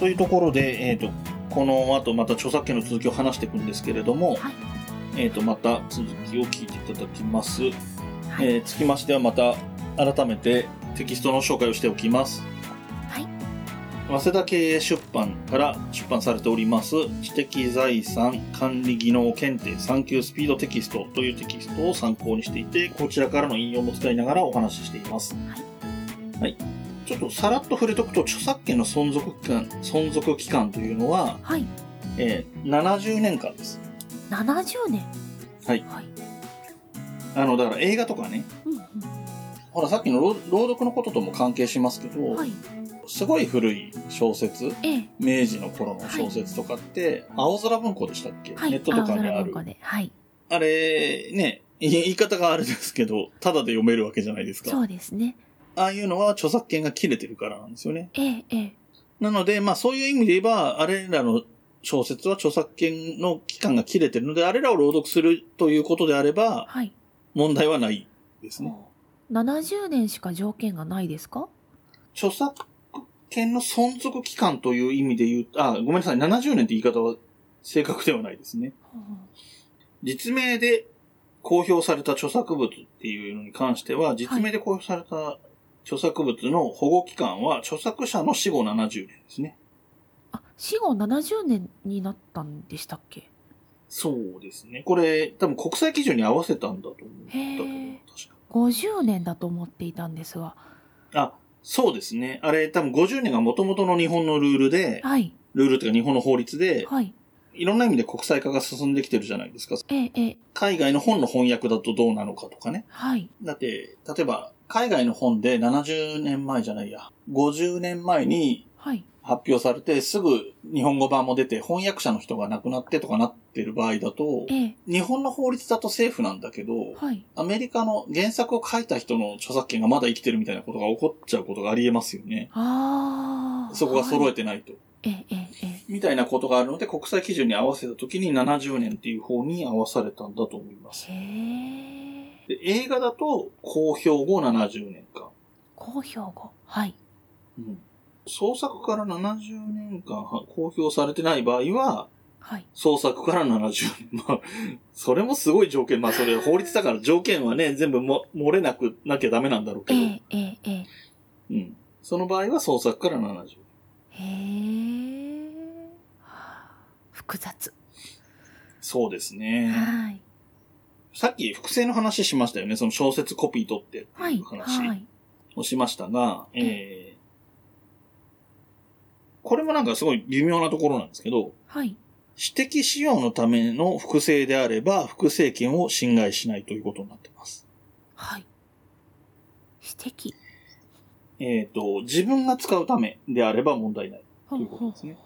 というところで、えっ、と、この後また著作権の続きを話していくんですけれども、はいえっ、と、また続きを聞いていただきます。はいえーつきましてはまた改めてテキストの紹介をしておきます。はい早稲田経営出版から出版されております知的財産管理技能検定3級スピードテキストというテキストを参考にしていてこちらからの引用も使いながらお話ししています。はい。ちょっとさらっと触れとくと著作権の存続期間、存続期間というのは、はい。えー70年間です。70年？はい。はい。あの、だから映画とかね、うんほらさっきの朗朗読のこととも関係しますけど、うんはい。すごい古い小説、ええ。明治の頃の小説とかって、青空文庫でしたっけ、はい。ネットとかにある。はい。あれ、ね、い言い方があれですけど、ただで読めるわけじゃないですか。そうですねああいうのは著作権が切れてるからなんですよね。ええええなので、まあそういう意味で言えば、あれらの小説は著作権の期間が切れてるので、あれらを朗読するということであれば、はい問題はないですね。70年しか条件がないですか？著作権の存続期間という意味で言うあ、ごめんなさい、70年って言い方は正確ではないですね。実名で公表された著作物っていうのに関しては、実名で公表された著作物の保護期間は著作者の死後70年ですね。あ死後70年になったんでしたっけ？そうですね。これ、多分国際基準に合わせたんだと思うんだけど、確か。50年だと思っていたんですがあ、そうですね。あれ、多分50年が元々の日本のルールで、はいルールっていうか日本の法律で、はいいろんな意味で国際化が進んできてるじゃないですか。ええええ海外の本の翻訳だとどうなのかとかね。はいだって、例えば、海外の本で70年前じゃないや、50年前にはい。発表されて、すぐ日本語版も出て、翻訳者の人が亡くなってとかなってる場合だと、ええ。日本の法律だとセーフなんだけど、はい。アメリカの原作を書いた人の著作権がまだ生きてるみたいなことが起こっちゃうことがありえますよね。そこが揃えててないと。えええええみたいなことがあるので、国際基準に合わせた時に70年っていう方に合わされたんだと思います。えへえで映画だと、公表後70年間。公表後はいうん創作から70年間は公表されてない場合は、はい創作から70年。まあ、それもすごい条件。まあ、それ法律だから 条件はね、全部も漏れなくなきゃダメなんだろうけど、ええええええうん。その場合は創作から70年。へえ複雑そうですね。はいさっき複製の話しましたよね。その小説コピー取ってってはいいう話はいをしましたが、ええーこれもなんかすごい微妙なところなんですけど、はい私的使用のための複製であれば、複製権を侵害しないということになっています。はい指摘えっ、と、自分が使うためであれば問題ない。ほということですね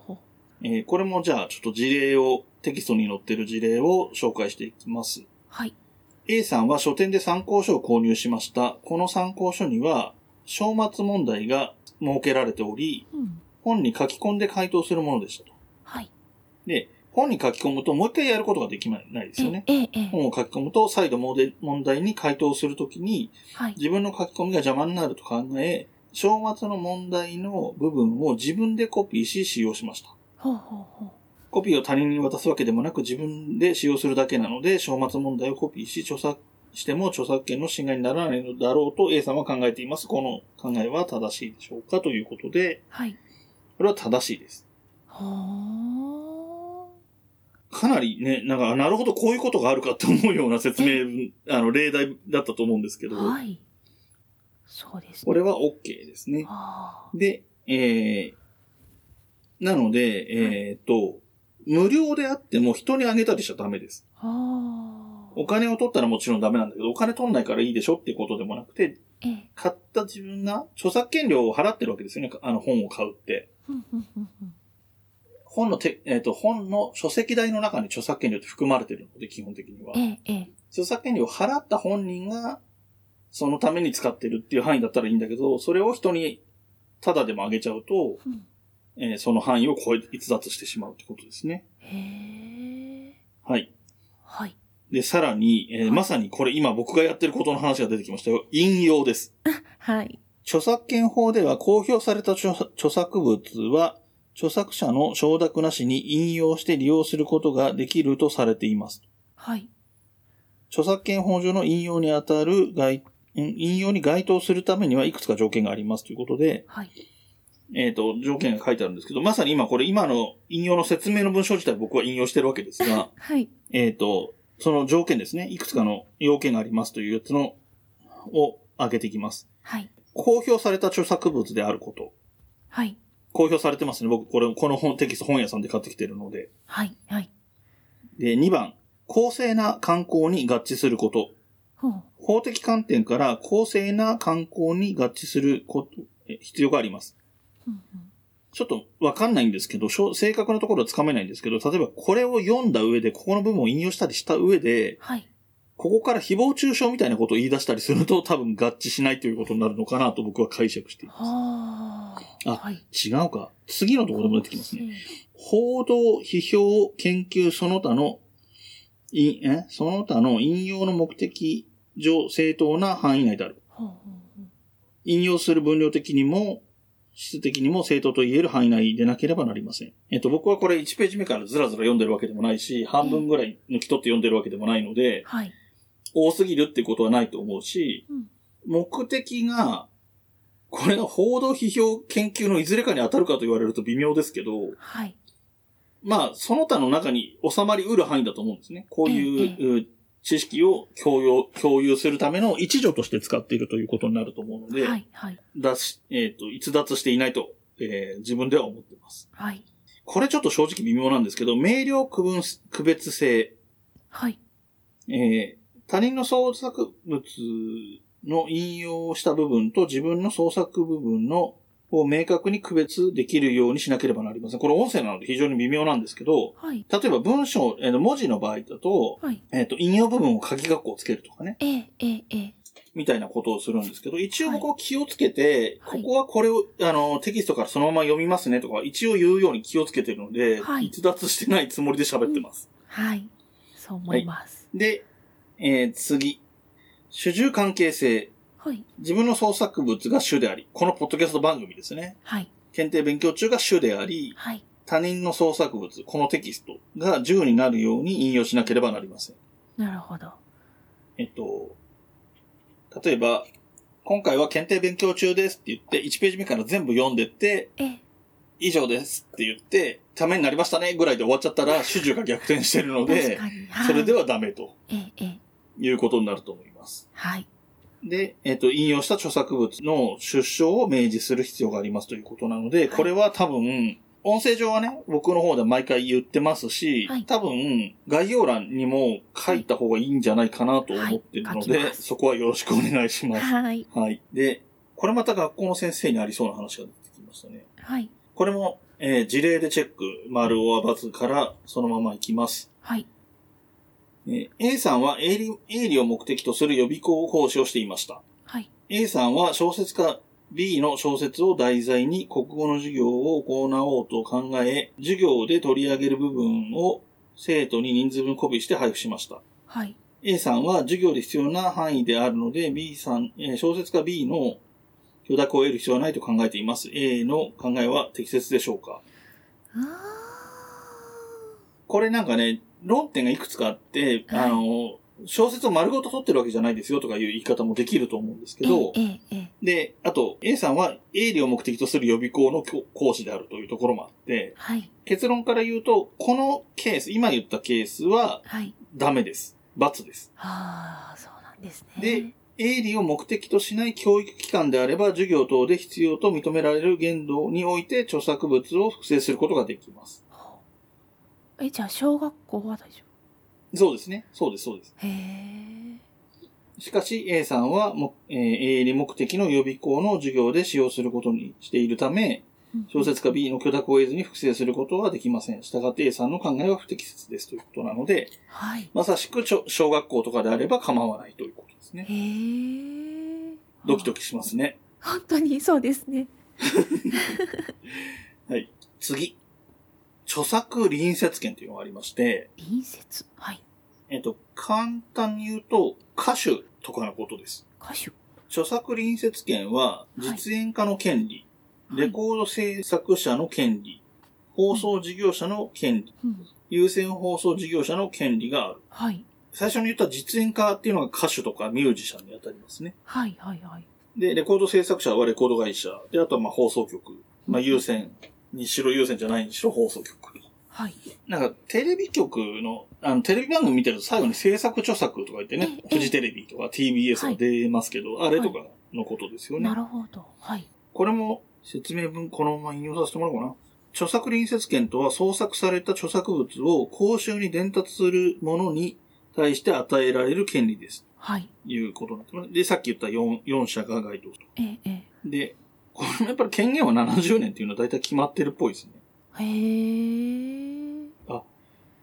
えーこれもじゃあちょっと事例を、テキストに載ってる事例を紹介していきます。はい A さんは書店で参考書を購入しました。この参考書には、章末問題が設けられており、うん本に書き込んで回答するものでしたと。はいで、本に書き込むともう一回やることができないですよね。ええええ本を書き込むと再度問題に回答するときにはい自分の書き込みが邪魔になると考え、章末の問題の部分を自分でコピーし使用しました。ほうほうほうコピーを他人に渡すわけでもなく自分で使用するだけなので、章末問題をコピーし、著作しても著作権の侵害にならないのだろうと A さんは考えています。この考えは正しいでしょうかということで、はい。これは正しいです。ほかなりね、なんか、なるほど、こういうことがあるかって思うような説明、あの、例題だったと思うんですけど、ーはい。そうですこれは OK ですね。あ。で、えー、なので、えーと、無料であっても人にあげたりしちゃダメです。お金を取ったらもちろんダメなんだけど、お金取んないからいいでしょっていうことでもなくて、ええ買った自分が著作権料を払ってるわけですよね。あの本を買うって。本のて、えっ、と、本の書籍代の中に著作権料って含まれてるので、基本的には。著作権料を払った本人が、そのために使ってるっていう範囲だったらいいんだけど、それを人にタダでもあげちゃうと、うんえーその範囲を超え、逸脱してしまうってことですね。へえはい。はいで、さらに、えーはいまさにこれ今僕がやってることの話が出てきましたよ。引用です。はい著作権法では公表された著著作物は、著作者の承諾なしに引用して利用することができるとされています。はい。著作権法上の引用にあたる引用に該当するためにはいくつか条件がありますということで、はい。えっ、と、条件が書いてあるんですけど、まさに今これ今の引用の説明の文章自体僕は引用してるわけですが、はい。えっと、その条件ですね。いくつかの要件がありますというやつの、を挙げていきます。はい。公表された著作物であること。はい。公表されてますね。僕、これ、この本テキスト本屋さんで買ってきてるので。はい。はい。で、2番、公正な観光に合致すること。ほう。法的観点から公正な観光に合致すること、え必要があります。ちょっとわかんないんですけど、正確なところはつかめないんですけど、例えばこれを読んだ上で、ここの部分を引用したりした上で、はい。ここから誹謗中傷みたいなことを言い出したりすると多分合致しないということになるのかなと僕は解釈しています。はあ。あはい。違うか。次のところでも出てきますね。報道、批評、研究、その他の、いえ？その他の引用の目的上正当な範囲内である。引用する分量的にも、質的にも正当と言える範囲内でなければなりません。えっと、僕はこれ1ページ目からずらずら読んでるわけでもないし、半分ぐらい抜き取って読んでるわけでもないので、はい。多すぎるってことはないと思うし、うん目的が、これが報道批評研究のいずれかに当たるかと言われると微妙ですけど、はい。まあ、その他の中に収まりうる範囲だと思うんですね。こうえいう、う知識を共有、共有するための一助として使っているということになると思うので、はい。はい。だし、えっ、と、逸脱していないと、えー自分では思っています。はい。これちょっと正直微妙なんですけど、明瞭区分、区別性、はい。えー他人の創作物の引用した部分と自分の創作部分のを明確に区別できるようにしなければなりません。これ音声なので非常に微妙なんですけど、はい。例えば文章、えー文字の場合だと、はい。えっ、と、引用部分を鍵括弧をつけるとかね、ええ、ええ、ええ。みたいなことをするんですけど、一応僕は気をつけて、はいここはこれを、あの、テキストからそのまま読みますねとか、一応言うように気をつけてるので、はい逸脱してないつもりで喋ってます。はい。そう思います。で、えー次。主従関係性。はい。自分の創作物が主であり、このポッドキャスト番組ですね。はい。検定勉強中が主であり、はい。他人の創作物、このテキストが10になるように引用しなければなりません。なるほど。えっと、例えば、今回は検定勉強中ですって言って、1ページ目から全部読んでって、ええ。以上ですって言って、ためになりましたねぐらいで終わっちゃったら、主従が逆転してるの確で。はい。それではダメと。いうことになると思います。はい。で、えっ、と、引用した著作物の出所を明示する必要がありますということなので、これは多分、音声上はね、僕の方で毎回言ってますし、はい多分、概要欄にも書いた方がいいんじゃないかなと思ってるので、はい書きますそこはよろしくお願いします。はい。はい。で、これまた学校の先生にありそうな話が出てきましたね。はい。これも、えー事例でチェック、丸オアバツからそのままいきます。はい。えー A さんは営利営利を目的とする予備校講師をしていました。はい。A さんは小説家 B の小説を題材に国語の授業を行おうと考え、授業で取り上げる部分を生徒に人数分コピーして配布しました。はい。A さんは授業で必要な範囲であるので B さん、えー小説家 B の許諾を得る必要はないと考えています。A の考えは適切でしょうか？あこれなんかね、論点がいくつかあって、はいあの、小説を丸ごと取ってるわけじゃないですよとかいう言い方もできると思うんですけーど。で、あと、A さんは営利を目的とする予備校の教講師であるというところもあって、はい。結論から言うと、このケース、今言ったケースははい。ダメです。罰です。ああ、そうなんですね。で、営利を目的としない教育機関であれば、授業等で必要と認められる限度において著作物を複製することができます。え、じゃあ、小学校は大丈そうですね。そうです、そうです。夫へえ。しかし A さんはも、えー営利目的の予備校の授業で使用することにしているため、うん小説家 B の許諾を得ずに複製することはできません。したがって A さんの考えは不適切ですということなので、はい。まさしく小学校とかであれば構わないということですね。へえ。ドキドキしますね。本当にそうですね。はい。次。著作隣接権というのがありまして、隣接？はい。えっと、簡単に言うと、歌手とかのことです。歌手。著作隣接権は、実演家の権利、はいレコード制作者の権利、放送事業者の権利、うん。優先放送事業者の権利がある。はい。最初に言った実演家っていうのが歌手とかミュージシャンに当たりますね。はい、はい、はい。で、レコード制作者はレコード会社。で、あとはまあ放送局。まあ優先にしろ優先じゃないにしろ放送局。はい。なんか、テレビ局の、あの、テレビ番組見てると最後に制作著作とか言ってね、ええフジテレビとか TBS が出ますけど、あれとかのことですよね。なるほど。はい。これも説明文このまま引用させてもらおうかな。著作隣接権とは創作された著作物を公衆に伝達するものに対して与えられる権利です。はい。ということになってます。で、さっき言った 4, 4社が該当と。ええ、えで、これもやっぱり権限は70年っていうのは大体決まってるっぽいですね。え。へえ。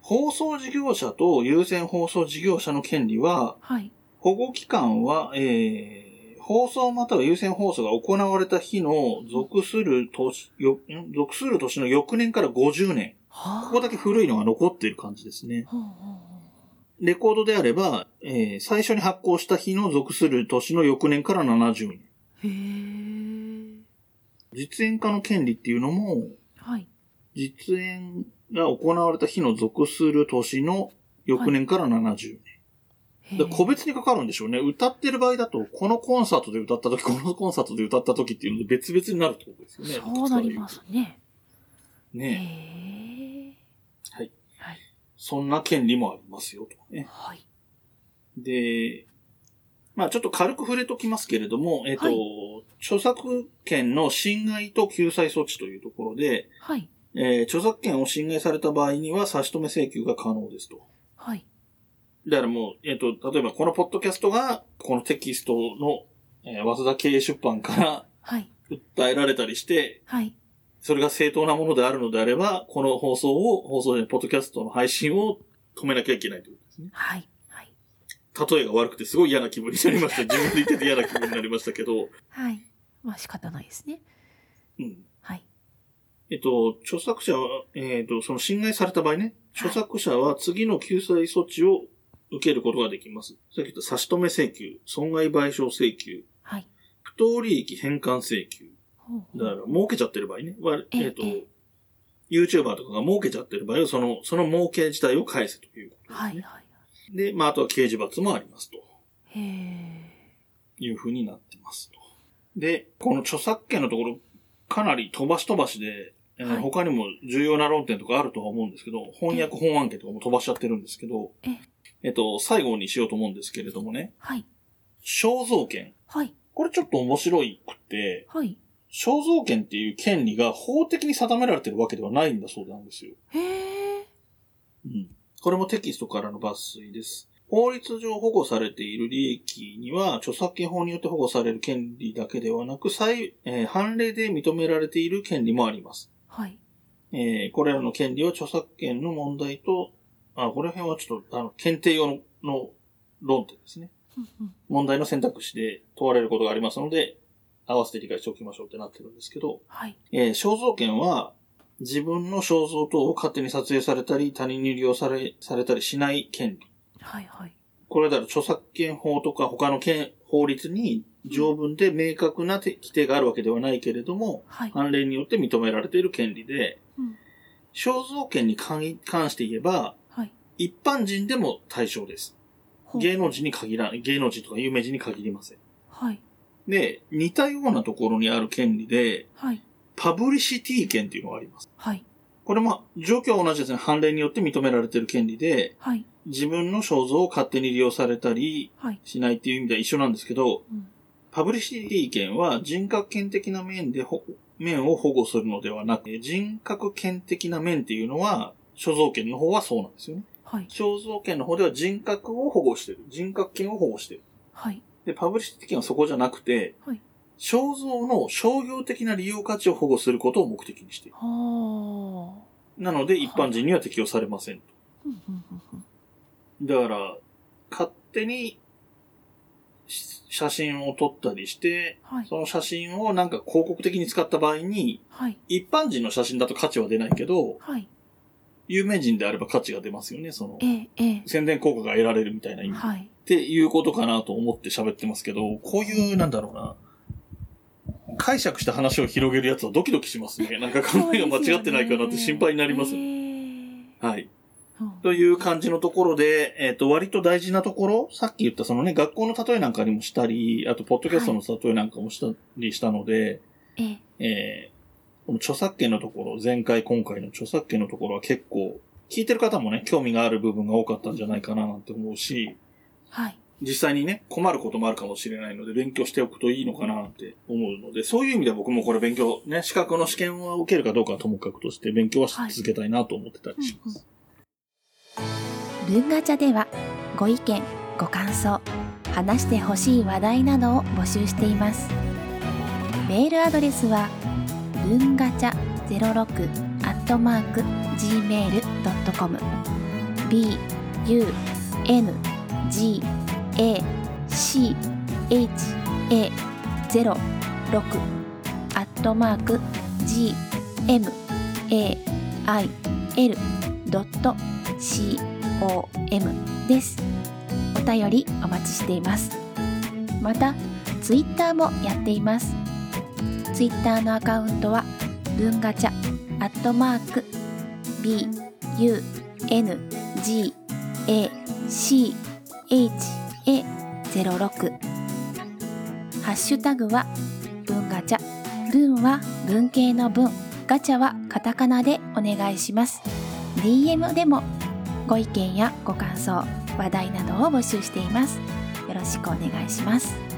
放送事業者と優先放送事業者の権利は、はい。保護期間は、えー、放送または優先放送が行われた日の属する年、よん？属する年の翌年から50年。はあ。ここだけ古いのが残っている感じですね。レコードであれば、えー最初に発行した日の属する年の翌年から70年。実演家の権利っていうのも、はい。実演が行われた日の属する年の翌年から70年。へえで個別にかかるんでしょうね。歌ってる場合だと、このコンサートで歌った時、このコンサートで歌った時っていうので別々になるってことですよね。そうなりますね。へね。え。はい。はい。そんな権利もありますよ、とね。はい。で、まあちょっと軽く触れときますけれども、えっ、と、はい著作権の侵害と救済措置というところで、はい。えー著作権を侵害された場合には差し止め請求が可能ですと。はい。だからもう、えっ、と、例えばこのポッドキャストが、このテキストの、えー、早稲田経営出版からはい。訴えられたりして、はい。それが正当なものであるのであれば、この放送を、放送で、ポッドキャストの配信を止めなきゃいけないということですね。はい。はい。例えが悪くてすごい嫌な気分になりました。自分で言ってて嫌な気分になりましたけど、はい。まあ仕方ないですね。うん。はい。えっと、著作者は、えっと、その侵害された場合ね、著作者は次の救済措置を受けることができます。さっき言った差し止め請求、損害賠償請求、はい。不当利益返還請求。ほうほうだから、儲けちゃってる場合ね。はえええっとええ、YouTuber とかが儲けちゃってる場合は、その、その儲け自体を返せということですね。はい。はい。で、まあ、あとは刑事罰もありますと。へえ。いう風になってますと。で、この著作権のところ、かなり飛ばし飛ばしで、えーはい他にも重要な論点とかあるとは思うんですけど、翻訳本案件とかも飛ばしちゃってるんですけど、ええっと、最後にしようと思うんですけれどもね、はい。肖像権。はい。これちょっと面白いくて、はい。肖像権っていう権利が法的に定められてるわけではないんだそうなんですよ。へえ。うん。これもテキストからの抜粋です。法律上保護されている利益には、著作権法によって保護される権利だけではなく、再、えー判例で認められている権利もあります。はい。えーこれらの権利は著作権の問題と、あ、この辺はちょっと、あの、検定用のの論点ですね。問題の選択肢で問われることがありますので、合わせて理解しておきましょうってなってるんですけど、はい。えー肖像権は、自分の肖像等を勝手に撮影されたり、他人に利用され、されたりしない権利。はい。はい。これはだから著作権法とか他の権法律に条文で明確なて規定があるわけではないけれども、はい。判例によって認められている権利で、うん肖像権に関して言えば、はい。一般人でも対象です。芸能人に限らない、芸能人とか有名人に限りません。はい。で、似たようなところにある権利で、はい。パブリシティ権っていうのがあります。はい。これも、状況は同じですね。判例によって認められている権利で、はい。自分の肖像を勝手に利用されたりはい。しないっていう意味では一緒なんですけど、うん。パブリシティ権は人格権的な面でほ、面を保護するのではなく、人格権的な面っていうのは、所蔵権の方はそうなんですよね。はい。肖像権の方では人格を保護してる。人格権を保護してる。はい。で、パブリシティ権はそこじゃなくて、はい肖像の商業的な利用価値を保護することを目的にしている。はあ。なので、一般人には適用されませんと。ふんふんふんふんだから、勝手にし写真を撮ったりして、はい。その写真をなんか広告的に使った場合に、はい。一般人の写真だと価値は出ないけど、はい。有名人であれば価値が出ますよね。そのえ、え、え宣伝効果が得られるみたいな意え。味。っはい。ていうことかなと思って喋ってますけど、こういう、なんだろうな、解釈した話を広げるやつはドキドキしますね。なんか考えが間違ってないかなって心配になります。へーはい。うんという感じのところで、えっ、と、割と大事なところ、さっき言ったそのね、学校の例えなんかにもしたり、あと、ポッドキャストの例えなんかもしたりしたので、えええーこの著作権のところ、前回今回の著作権のところは結構、聞いてる方もね、興味がある部分が多かったんじゃないかななんて思うし、はい。実際にね、困ることもあるかもしれないので、勉強しておくといいのかななんて思うので、そういう意味では僕もこれ勉強、ね、資格の試験を受けるかどうかはともかくとして、勉強はし続けたいなと思ってたりします。文ガチャではご意見、ご感想、話してほしい話題などを募集しています。メールアドレスは文ガチャ06アットマーク gmail.com b u n g a c h a 06アットマーク g m a i l ドット c OM です。お便りお待ちしています。また、ツイッターもやっています。ツイッターのアカウントは、文ガチャ、アットマーク、B, U, N, G, A, C, H, A, 06。ハッシュタグは、文ガチャ。文は文系の文。ガチャはカタカナでお願いします。DM でもご意見やご感想、話題などを募集しています。よろしくお願いします。